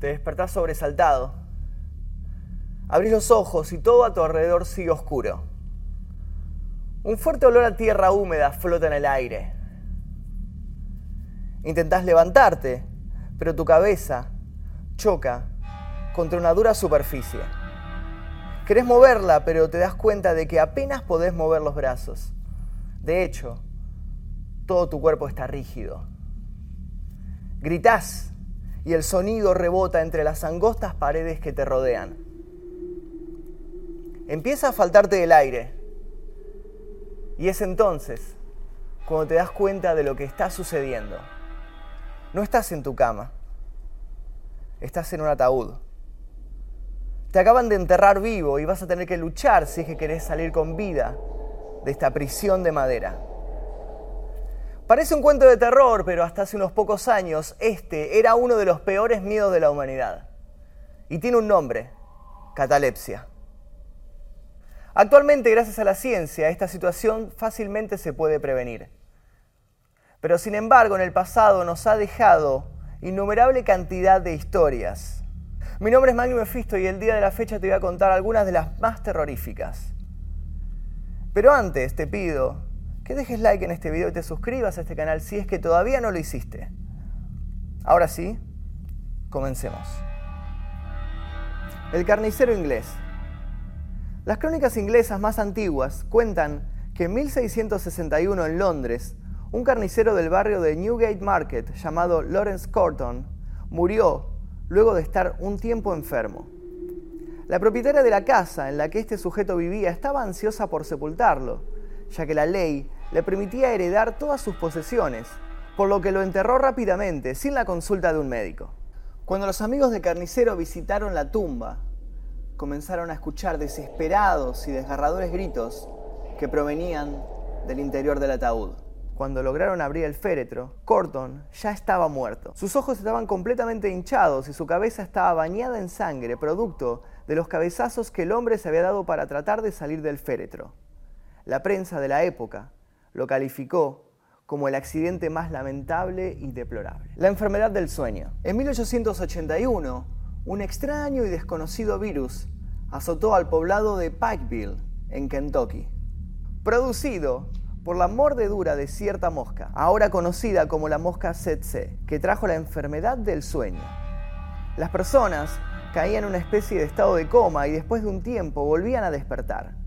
Te despertás sobresaltado. Abrís los ojos y todo a tu alrededor sigue oscuro. Un fuerte olor a tierra húmeda flota en el aire. Intentás levantarte, pero tu cabeza choca contra una dura superficie. Querés moverla, pero te das cuenta de que apenas podés mover los brazos. De hecho, todo tu cuerpo está rígido. Gritás y el sonido rebota entre las angostas paredes que te rodean. Empieza a faltarte el aire. Y es entonces cuando te das cuenta de lo que está sucediendo. No estás en tu cama. Estás en un ataúd. Te acaban de enterrar vivo y vas a tener que luchar si es que querés salir con vida de esta prisión de madera. Parece un cuento de terror, pero hasta hace unos pocos años este era uno de los peores miedos de la humanidad. Y tiene un nombre, catalepsia. Actualmente, gracias a la ciencia, esta situación fácilmente se puede prevenir. Pero sin embargo, en el pasado nos ha dejado innumerable cantidad de historias. Mi nombre es Magnum Mefisto y el día de la fecha te voy a contar algunas de las más terroríficas. Pero antes te pido que dejes like en este video y te suscribas a este canal si es que todavía no lo hiciste. Ahora sí, comencemos. El carnicero inglés. Las crónicas inglesas más antiguas cuentan que en 1661 en Londres, un carnicero del barrio de Newgate Market llamado Lawrence Corton murió luego de estar un tiempo enfermo. La propietaria de la casa en la que este sujeto vivía estaba ansiosa por sepultarlo, ya que la ley le permitía heredar todas sus posesiones, por lo que lo enterró rápidamente, sin la consulta de un médico. Cuando los amigos de Carnicero visitaron la tumba, comenzaron a escuchar desesperados y desgarradores gritos que provenían del interior del ataúd. Cuando lograron abrir el féretro, Corton ya estaba muerto. Sus ojos estaban completamente hinchados y su cabeza estaba bañada en sangre, producto de los cabezazos que el hombre se había dado para tratar de salir del féretro. La prensa de la época lo calificó como el accidente más lamentable y deplorable. La enfermedad del sueño. En 1881, un extraño y desconocido virus azotó al poblado de Pikeville, en Kentucky, producido por la mordedura de cierta mosca, ahora conocida como la mosca tsetse, que trajo la enfermedad del sueño. Las personas caían en una especie de estado de coma y después de un tiempo volvían a despertar.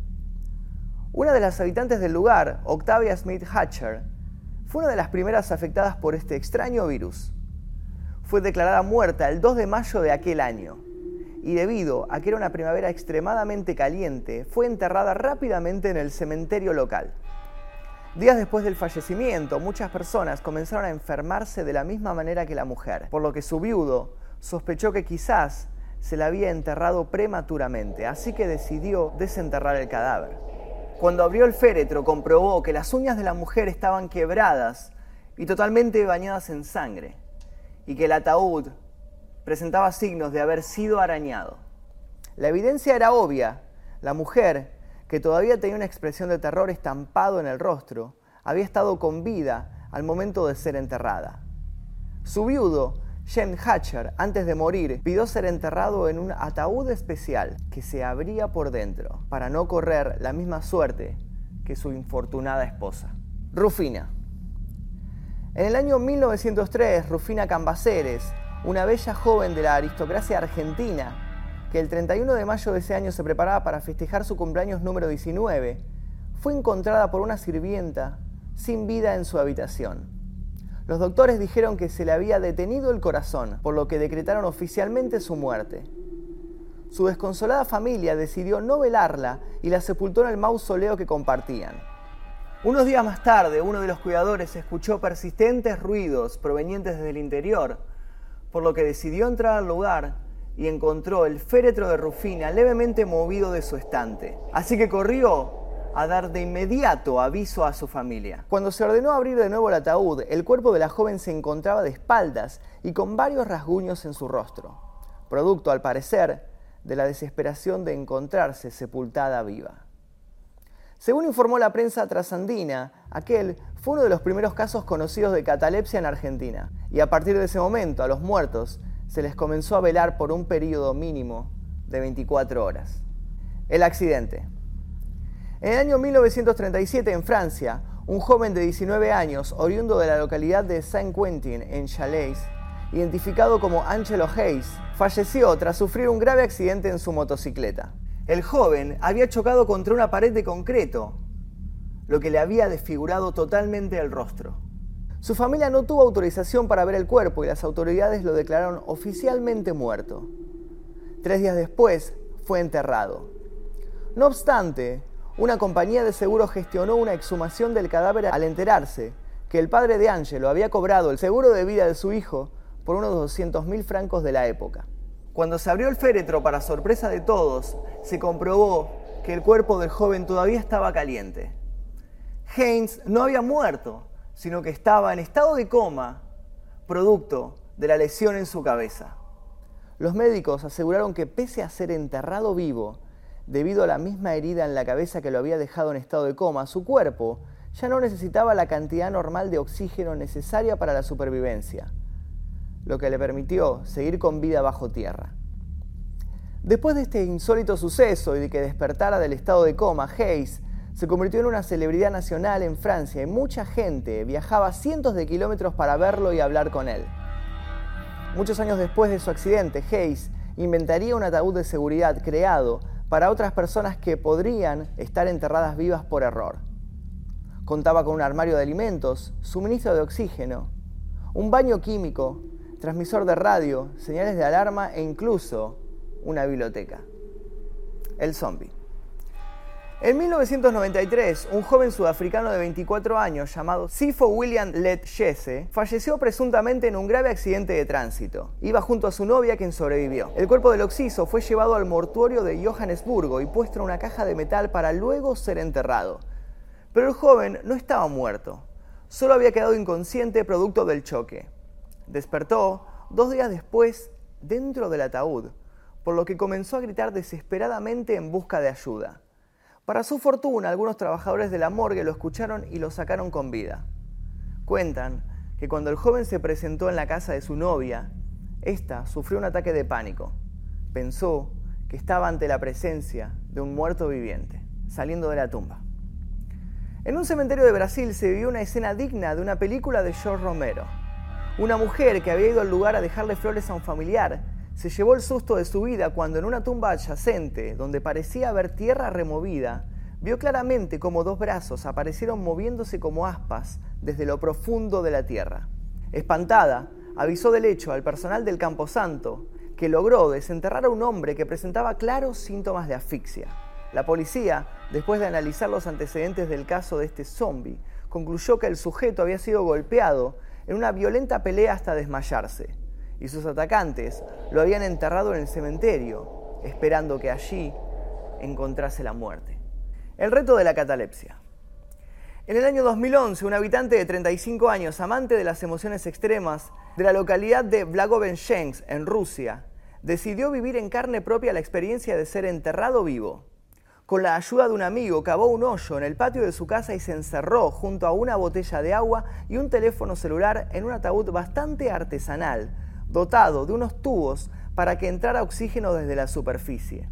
Una de las habitantes del lugar, Octavia Smith Hatcher, fue una de las primeras afectadas por este extraño virus. Fue declarada muerta el 2 de mayo de aquel año y debido a que era una primavera extremadamente caliente, fue enterrada rápidamente en el cementerio local. Días después del fallecimiento, muchas personas comenzaron a enfermarse de la misma manera que la mujer, por lo que su viudo sospechó que quizás se la había enterrado prematuramente, así que decidió desenterrar el cadáver. Cuando abrió el féretro comprobó que las uñas de la mujer estaban quebradas y totalmente bañadas en sangre, y que el ataúd presentaba signos de haber sido arañado. La evidencia era obvia. La mujer, que todavía tenía una expresión de terror estampado en el rostro, había estado con vida al momento de ser enterrada. Su viudo Jen Hatcher, antes de morir, pidió ser enterrado en un ataúd especial que se abría por dentro para no correr la misma suerte que su infortunada esposa. Rufina. En el año 1903, Rufina Cambaceres, una bella joven de la aristocracia argentina, que el 31 de mayo de ese año se preparaba para festejar su cumpleaños número 19, fue encontrada por una sirvienta sin vida en su habitación. Los doctores dijeron que se le había detenido el corazón, por lo que decretaron oficialmente su muerte. Su desconsolada familia decidió no velarla y la sepultó en el mausoleo que compartían. Unos días más tarde, uno de los cuidadores escuchó persistentes ruidos provenientes desde el interior, por lo que decidió entrar al lugar y encontró el féretro de Rufina levemente movido de su estante. Así que corrió a dar de inmediato aviso a su familia. Cuando se ordenó abrir de nuevo el ataúd, el cuerpo de la joven se encontraba de espaldas y con varios rasguños en su rostro, producto, al parecer, de la desesperación de encontrarse sepultada viva. Según informó la prensa trasandina, aquel fue uno de los primeros casos conocidos de catalepsia en Argentina, y a partir de ese momento a los muertos se les comenzó a velar por un periodo mínimo de 24 horas. El accidente. En el año 1937 en Francia, un joven de 19 años, oriundo de la localidad de Saint-Quentin en Chalais, identificado como Angelo Hayes, falleció tras sufrir un grave accidente en su motocicleta. El joven había chocado contra una pared de concreto, lo que le había desfigurado totalmente el rostro. Su familia no tuvo autorización para ver el cuerpo y las autoridades lo declararon oficialmente muerto. Tres días después fue enterrado. No obstante, una compañía de seguro gestionó una exhumación del cadáver al enterarse que el padre de Angelo había cobrado el seguro de vida de su hijo por unos 200 mil francos de la época. Cuando se abrió el féretro, para sorpresa de todos, se comprobó que el cuerpo del joven todavía estaba caliente. Haynes no había muerto, sino que estaba en estado de coma, producto de la lesión en su cabeza. Los médicos aseguraron que pese a ser enterrado vivo, debido a la misma herida en la cabeza que lo había dejado en estado de coma, su cuerpo ya no necesitaba la cantidad normal de oxígeno necesaria para la supervivencia lo que le permitió seguir con vida bajo tierra. Después de este insólito suceso y de que despertara del estado de coma, Hayes se convirtió en una celebridad nacional en Francia y mucha gente viajaba cientos de kilómetros para verlo y hablar con él. Muchos años después de su accidente, Hayes inventaría un ataúd de seguridad creado para otras personas que podrían estar enterradas vivas por error. Contaba con un armario de alimentos, suministro de oxígeno, un baño químico transmisor de radio, señales de alarma e incluso una biblioteca. El zombie. En 1993, un joven sudafricano de 24 años llamado Sifo William Let Jesse falleció presuntamente en un grave accidente de tránsito. Iba junto a su novia quien sobrevivió. El cuerpo del occiso fue llevado al mortuorio de Johannesburgo y puesto en una caja de metal para luego ser enterrado. Pero el joven no estaba muerto, solo había quedado inconsciente producto del choque. Despertó dos días después dentro del ataúd, por lo que comenzó a gritar desesperadamente en busca de ayuda. Para su fortuna, algunos trabajadores de la morgue lo escucharon y lo sacaron con vida. Cuentan que cuando el joven se presentó en la casa de su novia, ésta sufrió un ataque de pánico. Pensó que estaba ante la presencia de un muerto viviente, saliendo de la tumba. En un cementerio de Brasil se vivió una escena digna de una película de George Romero. Una mujer que había ido al lugar a dejarle flores a un familiar se llevó el susto de su vida cuando en una tumba adyacente, donde parecía haber tierra removida, vio claramente como dos brazos aparecieron moviéndose como aspas desde lo profundo de la tierra. Espantada, avisó del hecho al personal del Camposanto, que logró desenterrar a un hombre que presentaba claros síntomas de asfixia. La policía, después de analizar los antecedentes del caso de este zombie, concluyó que el sujeto había sido golpeado en una violenta pelea hasta desmayarse, y sus atacantes lo habían enterrado en el cementerio, esperando que allí encontrase la muerte. El reto de la catalepsia. En el año 2011, un habitante de 35 años, amante de las emociones extremas, de la localidad de Blagovenchensk, en Rusia, decidió vivir en carne propia la experiencia de ser enterrado vivo con la ayuda de un amigo, cavó un hoyo en el patio de su casa y se encerró junto a una botella de agua y un teléfono celular en un ataúd bastante artesanal, dotado de unos tubos para que entrara oxígeno desde la superficie.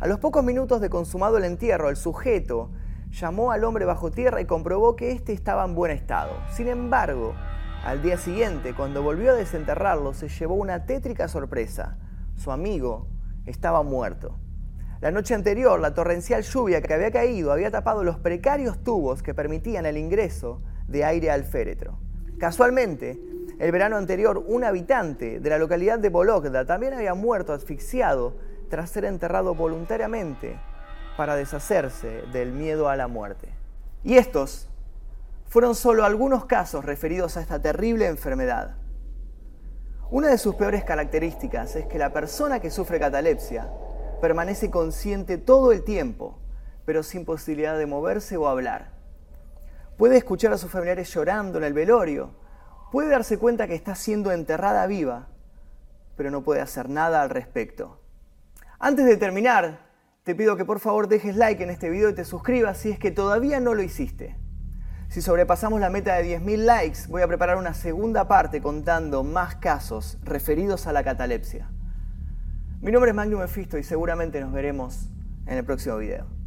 A los pocos minutos de consumado el entierro, el sujeto llamó al hombre bajo tierra y comprobó que éste estaba en buen estado. Sin embargo, al día siguiente, cuando volvió a desenterrarlo, se llevó una tétrica sorpresa. Su amigo estaba muerto. La noche anterior, la torrencial lluvia que había caído había tapado los precarios tubos que permitían el ingreso de aire al féretro. Casualmente, el verano anterior, un habitante de la localidad de Bologda también había muerto asfixiado tras ser enterrado voluntariamente para deshacerse del miedo a la muerte. Y estos fueron solo algunos casos referidos a esta terrible enfermedad. Una de sus peores características es que la persona que sufre catalepsia permanece consciente todo el tiempo, pero sin posibilidad de moverse o hablar. Puede escuchar a sus familiares llorando en el velorio, puede darse cuenta que está siendo enterrada viva, pero no puede hacer nada al respecto. Antes de terminar, te pido que por favor dejes like en este video y te suscribas si es que todavía no lo hiciste. Si sobrepasamos la meta de 10.000 likes, voy a preparar una segunda parte contando más casos referidos a la catalepsia. Mi nombre es Magnum Mefisto y seguramente nos veremos en el próximo video.